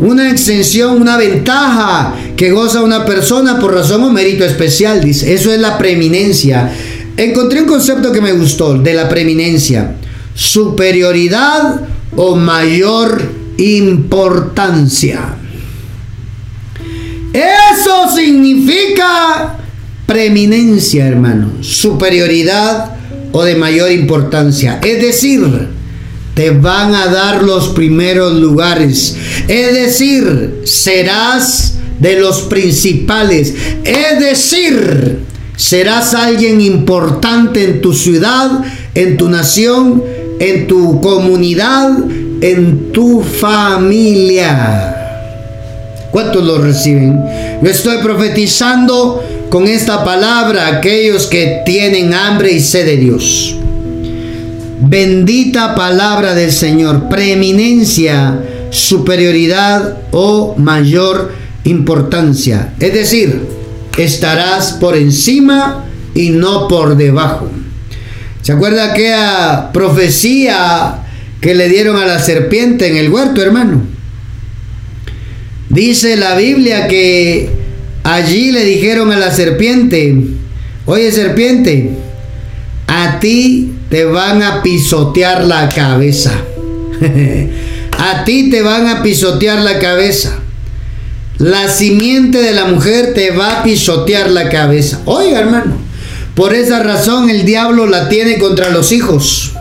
una extensión, una ventaja que goza una persona por razón o mérito especial, dice. Eso es la preeminencia. Encontré un concepto que me gustó de la preeminencia superioridad o mayor importancia. Eso significa preeminencia, hermano, superioridad o de mayor importancia. Es decir, te van a dar los primeros lugares. Es decir, serás de los principales. Es decir, serás alguien importante en tu ciudad, en tu nación en tu comunidad, en tu familia. ¿Cuántos lo reciben? Yo estoy profetizando con esta palabra a aquellos que tienen hambre y sed de Dios. Bendita palabra del Señor, preeminencia, superioridad o mayor importancia. Es decir, estarás por encima y no por debajo. ¿Se acuerda aquella profecía que le dieron a la serpiente en el huerto, hermano? Dice la Biblia que allí le dijeron a la serpiente, oye serpiente, a ti te van a pisotear la cabeza. *laughs* a ti te van a pisotear la cabeza. La simiente de la mujer te va a pisotear la cabeza. Oiga, hermano. Por esa razón el diablo la tiene contra los hijos.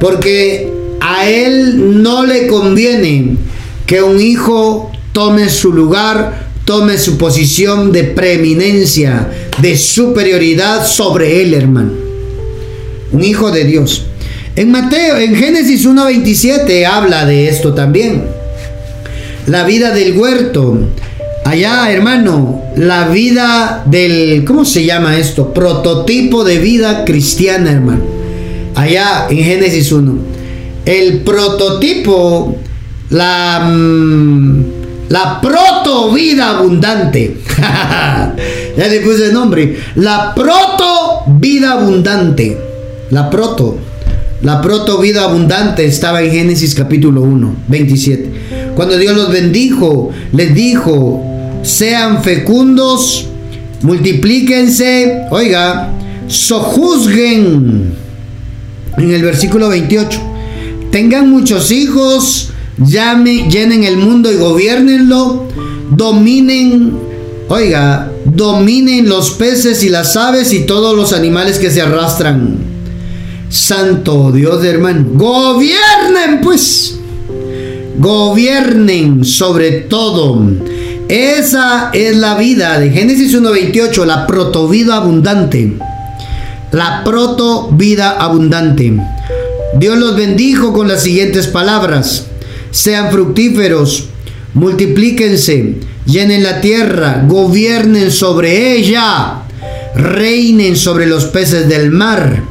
Porque a él no le conviene que un hijo tome su lugar, tome su posición de preeminencia, de superioridad sobre él, hermano. Un hijo de Dios. En Mateo, en Génesis 1.27 habla de esto también. La vida del huerto. Allá, hermano, la vida del, ¿cómo se llama esto? Prototipo de vida cristiana, hermano. Allá en Génesis 1. El prototipo, la, mm, la proto vida abundante. *laughs* ya le puse el nombre. La proto vida abundante. La proto. La proto vida abundante estaba en Génesis capítulo 1, 27. Cuando Dios los bendijo, les dijo, sean fecundos, multiplíquense, oiga, sojuzguen. En el versículo 28, tengan muchos hijos, llame, llenen el mundo y gobiernenlo, dominen, oiga, dominen los peces y las aves y todos los animales que se arrastran. Santo Dios de hermano, gobiernen pues, gobiernen sobre todo esa es la vida de Génesis 1.28, la protovida abundante. La proto vida abundante. Dios los bendijo con las siguientes palabras. Sean fructíferos, multiplíquense, llenen la tierra, gobiernen sobre ella, reinen sobre los peces del mar,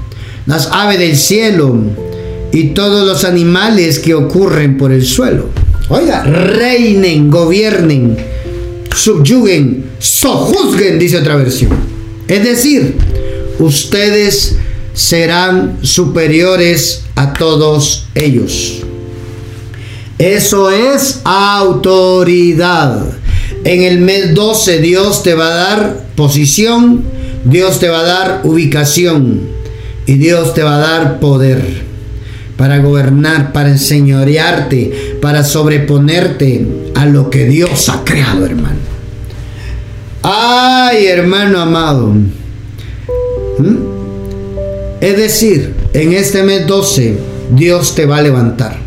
las aves del cielo y todos los animales que ocurren por el suelo. Oiga, reinen, gobiernen subyuguen, sojuzguen, dice otra versión. Es decir, ustedes serán superiores a todos ellos. Eso es autoridad. En el mes 12 Dios te va a dar posición, Dios te va a dar ubicación y Dios te va a dar poder para gobernar, para enseñorearte, para sobreponerte a lo que Dios ha creado, hermano. Ay, hermano amado. ¿Mm? Es decir, en este mes 12, Dios te va a levantar.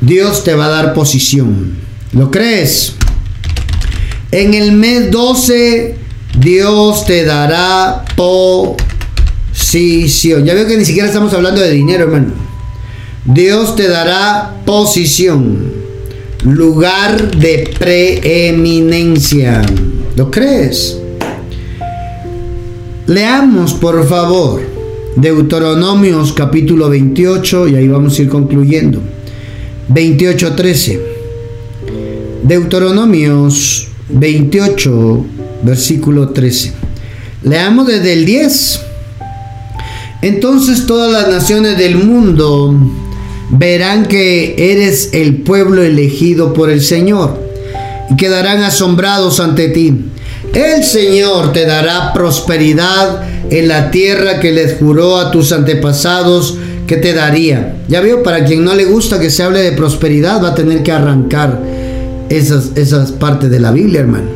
Dios te va a dar posición. ¿Lo crees? En el mes 12, Dios te dará posición. Ya veo que ni siquiera estamos hablando de dinero, hermano. Dios te dará posición, lugar de preeminencia. ¿Lo crees? Leamos, por favor, Deuteronomios capítulo 28 y ahí vamos a ir concluyendo. 28.13. Deuteronomios 28, versículo 13. Leamos desde el 10. Entonces todas las naciones del mundo verán que eres el pueblo elegido por el Señor y quedarán asombrados ante ti. El Señor te dará prosperidad en la tierra que les juró a tus antepasados que te daría. Ya veo, para quien no le gusta que se hable de prosperidad, va a tener que arrancar esas, esas partes de la Biblia, hermano.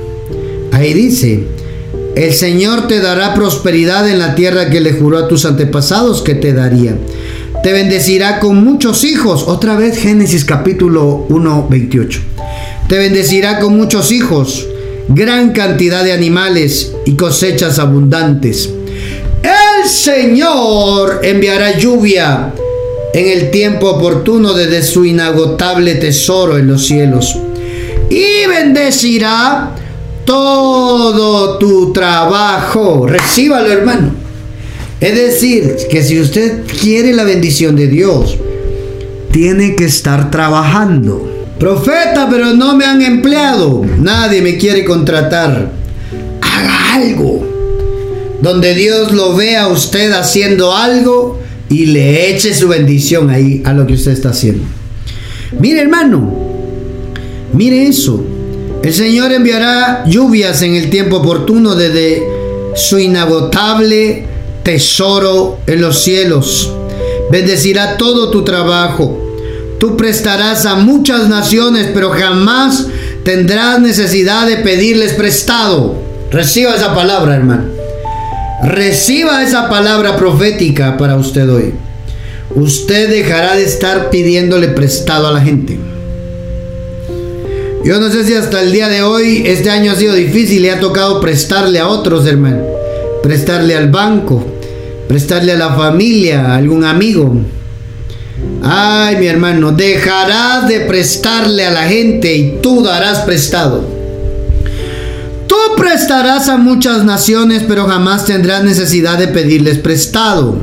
Ahí dice, el Señor te dará prosperidad en la tierra que le juró a tus antepasados que te daría. Te bendecirá con muchos hijos. Otra vez Génesis capítulo 1, 28. Te bendecirá con muchos hijos, gran cantidad de animales y cosechas abundantes. El Señor enviará lluvia en el tiempo oportuno desde su inagotable tesoro en los cielos. Y bendecirá todo tu trabajo. Recíbalo, hermano. Es decir, que si usted quiere la bendición de Dios, tiene que estar trabajando. Profeta, pero no me han empleado. Nadie me quiere contratar. Haga algo. Donde Dios lo vea a usted haciendo algo y le eche su bendición ahí a lo que usted está haciendo. Mire hermano, mire eso. El Señor enviará lluvias en el tiempo oportuno desde su inagotable tesoro en los cielos. Bendecirá todo tu trabajo. Tú prestarás a muchas naciones, pero jamás tendrás necesidad de pedirles prestado. Reciba esa palabra, hermano. Reciba esa palabra profética para usted hoy. Usted dejará de estar pidiéndole prestado a la gente. Yo no sé si hasta el día de hoy este año ha sido difícil y ha tocado prestarle a otros, hermano. Prestarle al banco, prestarle a la familia, a algún amigo. Ay, mi hermano, dejarás de prestarle a la gente y tú darás prestado. Tú prestarás a muchas naciones, pero jamás tendrás necesidad de pedirles prestado.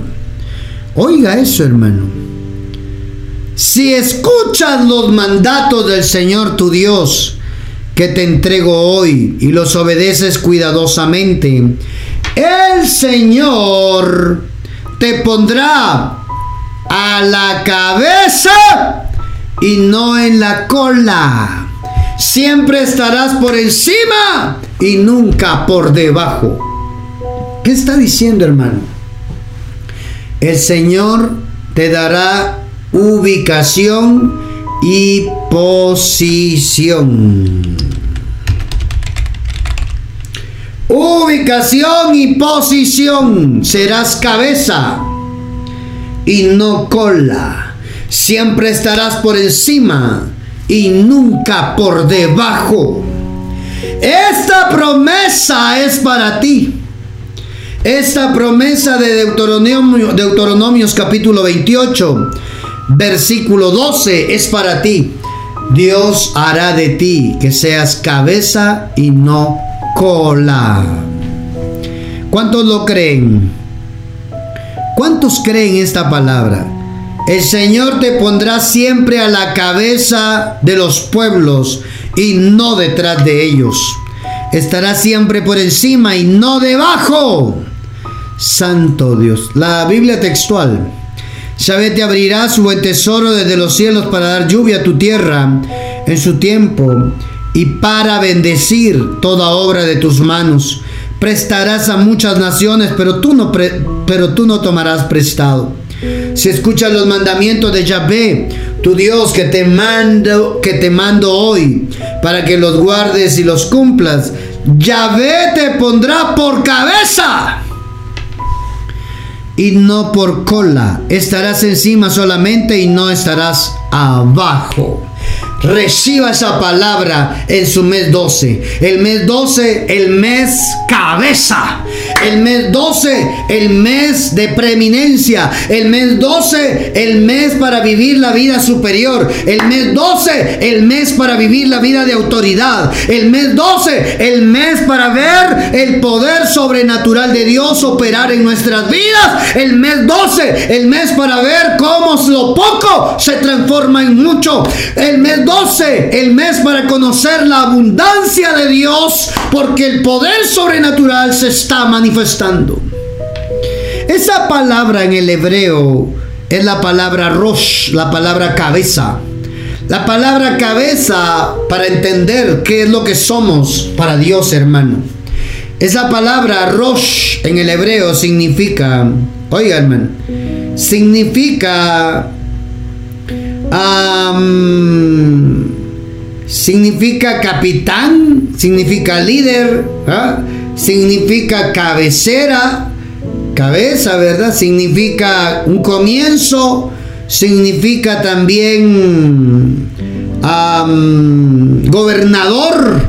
Oiga eso, hermano. Si escuchas los mandatos del Señor tu Dios, que te entrego hoy, y los obedeces cuidadosamente, el Señor te pondrá a la cabeza y no en la cola. Siempre estarás por encima y nunca por debajo. ¿Qué está diciendo, hermano? El Señor te dará ubicación y posición. Ubicación y posición. Serás cabeza y no cola. Siempre estarás por encima y nunca por debajo. Esta promesa es para ti. Esta promesa de Deuteronomio, Deuteronomios capítulo 28, versículo 12 es para ti. Dios hará de ti que seas cabeza y no cola. ¿Cuántos lo creen? ¿Cuántos creen esta palabra? El Señor te pondrá siempre a la cabeza de los pueblos y no detrás de ellos. Estará siempre por encima y no debajo. Santo Dios. La Biblia textual. Yahvé te abrirá su buen tesoro desde los cielos para dar lluvia a tu tierra en su tiempo y para bendecir toda obra de tus manos. Prestarás a muchas naciones, pero tú no, pero tú no tomarás prestado. Si escuchas los mandamientos de Yahvé, tu Dios que te mando, que te mando hoy, para que los guardes y los cumplas, Yahvé te pondrá por cabeza y no por cola. Estarás encima solamente y no estarás abajo. Reciba esa palabra en su mes 12. El mes 12, el mes cabeza. El mes 12, el mes de preeminencia. El mes 12, el mes para vivir la vida superior. El mes 12, el mes para vivir la vida de autoridad. El mes 12, el mes para ver el poder sobrenatural de Dios operar en nuestras vidas. El mes 12, el mes para ver cómo lo poco se transforma en mucho. El mes 12, el mes para conocer la abundancia de Dios, porque el poder sobrenatural se está manifestando. Esa palabra en el hebreo es la palabra rosh, la palabra cabeza. La palabra cabeza para entender qué es lo que somos para Dios, hermano. Esa palabra rosh en el hebreo significa, oiga hermano, significa significa capitán, significa líder, ¿ah? significa cabecera, cabeza, ¿verdad? Significa un comienzo, significa también gobernador,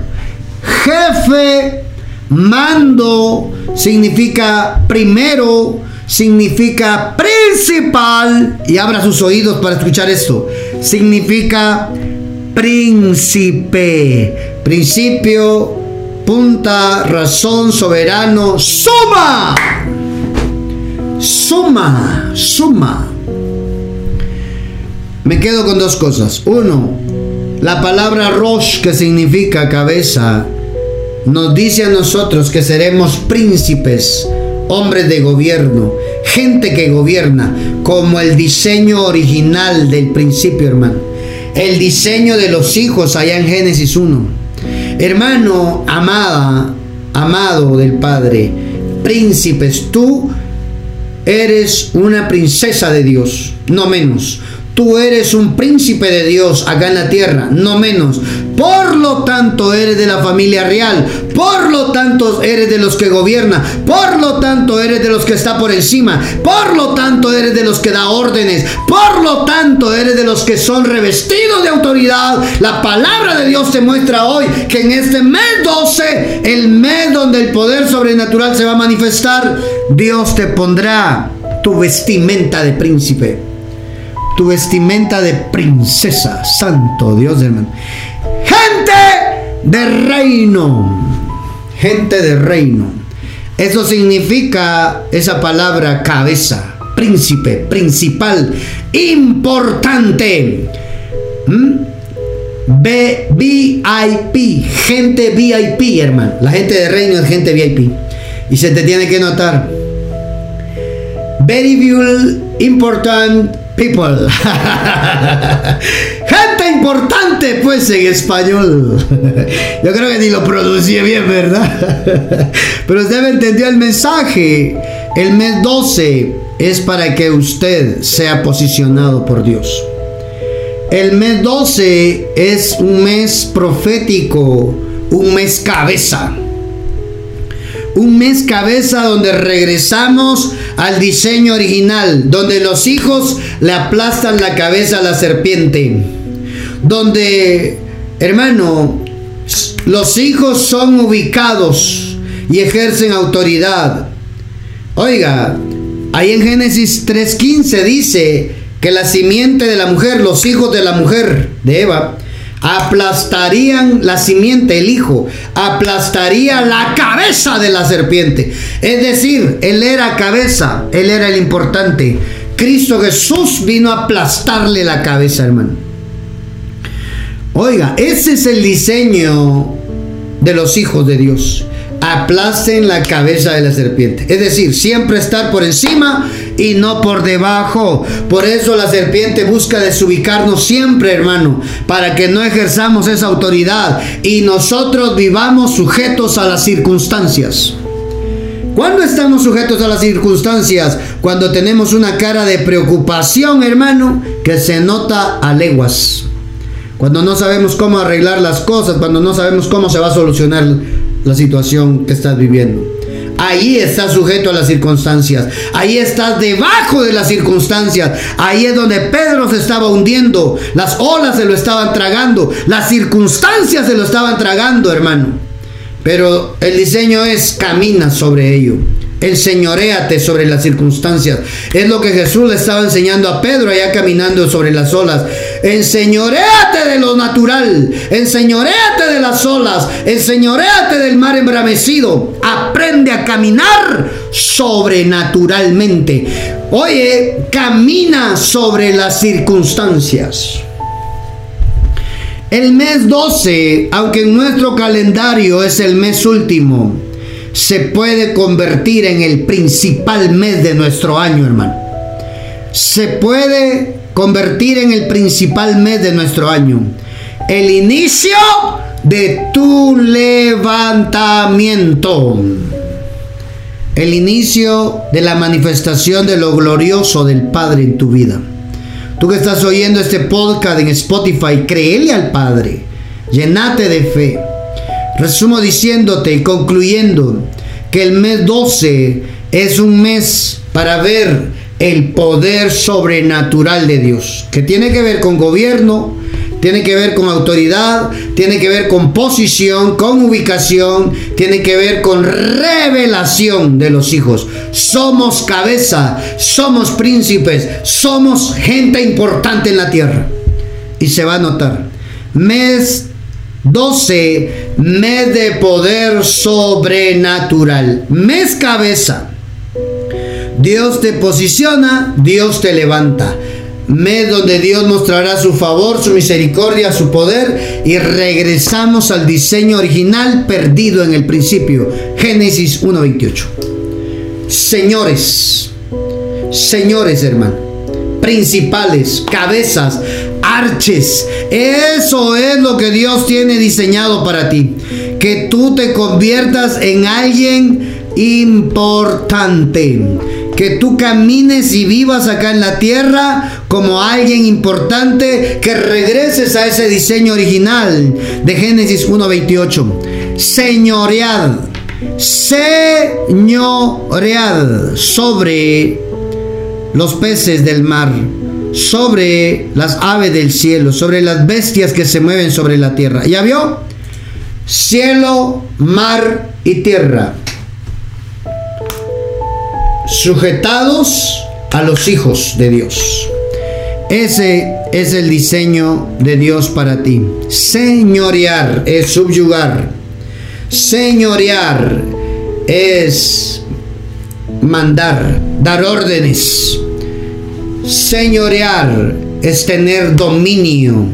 jefe, mando, significa primero, significa principal, y abra sus oídos para escuchar esto, significa príncipe, principio, punta, razón, soberano, suma, suma, suma. Me quedo con dos cosas. Uno, la palabra Rosh, que significa cabeza, nos dice a nosotros que seremos príncipes hombres de gobierno, gente que gobierna, como el diseño original del principio, hermano. El diseño de los hijos allá en Génesis 1. Hermano, amada, amado del Padre, príncipes, tú eres una princesa de Dios, no menos. Tú eres un príncipe de Dios acá en la tierra, no menos. Por lo tanto, eres de la familia real. Por lo tanto, eres de los que gobierna. Por lo tanto, eres de los que está por encima. Por lo tanto, eres de los que da órdenes. Por lo tanto, eres de los que son revestidos de autoridad. La palabra de Dios te muestra hoy que en este mes 12, el mes donde el poder sobrenatural se va a manifestar, Dios te pondrá tu vestimenta de príncipe tu vestimenta de princesa, santo Dios hermano. Gente de reino, gente de reino. Eso significa esa palabra cabeza, príncipe, principal, importante. ¿Mm? VIP, gente VIP, hermano. La gente de reino es gente VIP. Y se te tiene que notar. Very important people. *laughs* Gente importante, pues en español. *laughs* Yo creo que ni lo pronuncié bien, ¿verdad? *laughs* Pero usted me entendió el mensaje. El mes 12 es para que usted sea posicionado por Dios. El mes 12 es un mes profético, un mes cabeza un mes cabeza donde regresamos al diseño original, donde los hijos le aplastan la cabeza a la serpiente, donde, hermano, los hijos son ubicados y ejercen autoridad. Oiga, ahí en Génesis 3.15 dice que la simiente de la mujer, los hijos de la mujer, de Eva, aplastarían la simiente, el hijo, aplastaría la cabeza de la serpiente. Es decir, él era cabeza, él era el importante. Cristo Jesús vino a aplastarle la cabeza, hermano. Oiga, ese es el diseño de los hijos de Dios aplasten la cabeza de la serpiente. Es decir, siempre estar por encima y no por debajo. Por eso la serpiente busca desubicarnos siempre, hermano, para que no ejerzamos esa autoridad y nosotros vivamos sujetos a las circunstancias. ¿Cuándo estamos sujetos a las circunstancias? Cuando tenemos una cara de preocupación, hermano, que se nota a leguas. Cuando no sabemos cómo arreglar las cosas, cuando no sabemos cómo se va a solucionar la situación que estás viviendo. Ahí estás sujeto a las circunstancias. Ahí estás debajo de las circunstancias. Ahí es donde Pedro se estaba hundiendo. Las olas se lo estaban tragando. Las circunstancias se lo estaban tragando, hermano. Pero el diseño es camina sobre ello. Enseñoréate sobre las circunstancias. Es lo que Jesús le estaba enseñando a Pedro allá caminando sobre las olas. Enseñoréate de lo natural. Enseñoréate de las olas. Enseñoréate del mar embramecido. Aprende a caminar sobrenaturalmente. Oye, camina sobre las circunstancias. El mes 12, aunque en nuestro calendario es el mes último, se puede convertir en el principal mes de nuestro año, hermano. Se puede convertir en el principal mes de nuestro año. El inicio de tu levantamiento. El inicio de la manifestación de lo glorioso del Padre en tu vida. Tú que estás oyendo este podcast en Spotify, créele al Padre. Llenate de fe. Resumo diciéndote y concluyendo que el mes 12 es un mes para ver el poder sobrenatural de Dios, que tiene que ver con gobierno, tiene que ver con autoridad, tiene que ver con posición, con ubicación, tiene que ver con revelación de los hijos. Somos cabeza, somos príncipes, somos gente importante en la tierra. Y se va a notar. Mes 12, mes de poder sobrenatural. Mes cabeza. Dios te posiciona, Dios te levanta. Mes donde Dios mostrará su favor, su misericordia, su poder y regresamos al diseño original perdido en el principio. Génesis 1.28. Señores, señores hermano, principales, cabezas, arches. Eso es lo que Dios tiene diseñado para ti. Que tú te conviertas en alguien importante. Que tú camines y vivas acá en la tierra como alguien importante. Que regreses a ese diseño original de Génesis 1.28. Señoread. Señoread sobre los peces del mar sobre las aves del cielo, sobre las bestias que se mueven sobre la tierra. ¿Ya vio? Cielo, mar y tierra. Sujetados a los hijos de Dios. Ese es el diseño de Dios para ti. Señorear es subyugar. Señorear es mandar, dar órdenes. Señorear es tener dominio,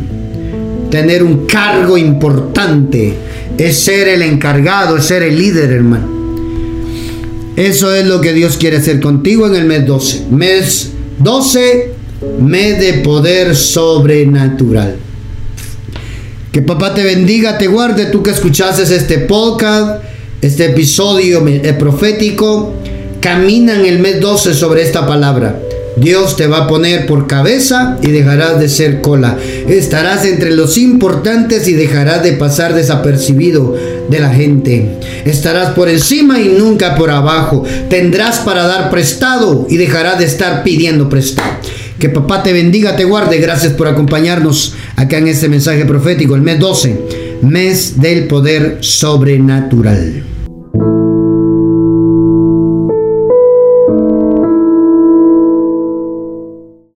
tener un cargo importante, es ser el encargado, es ser el líder, hermano. Eso es lo que Dios quiere hacer contigo en el mes 12. Mes 12, mes de poder sobrenatural. Que papá te bendiga, te guarde, tú que escuchaste este podcast, este episodio eh, profético. Camina en el mes 12 sobre esta palabra. Dios te va a poner por cabeza y dejarás de ser cola. Estarás entre los importantes y dejarás de pasar desapercibido de la gente. Estarás por encima y nunca por abajo. Tendrás para dar prestado y dejarás de estar pidiendo prestado. Que papá te bendiga, te guarde. Gracias por acompañarnos acá en este mensaje profético, el mes 12, mes del poder sobrenatural.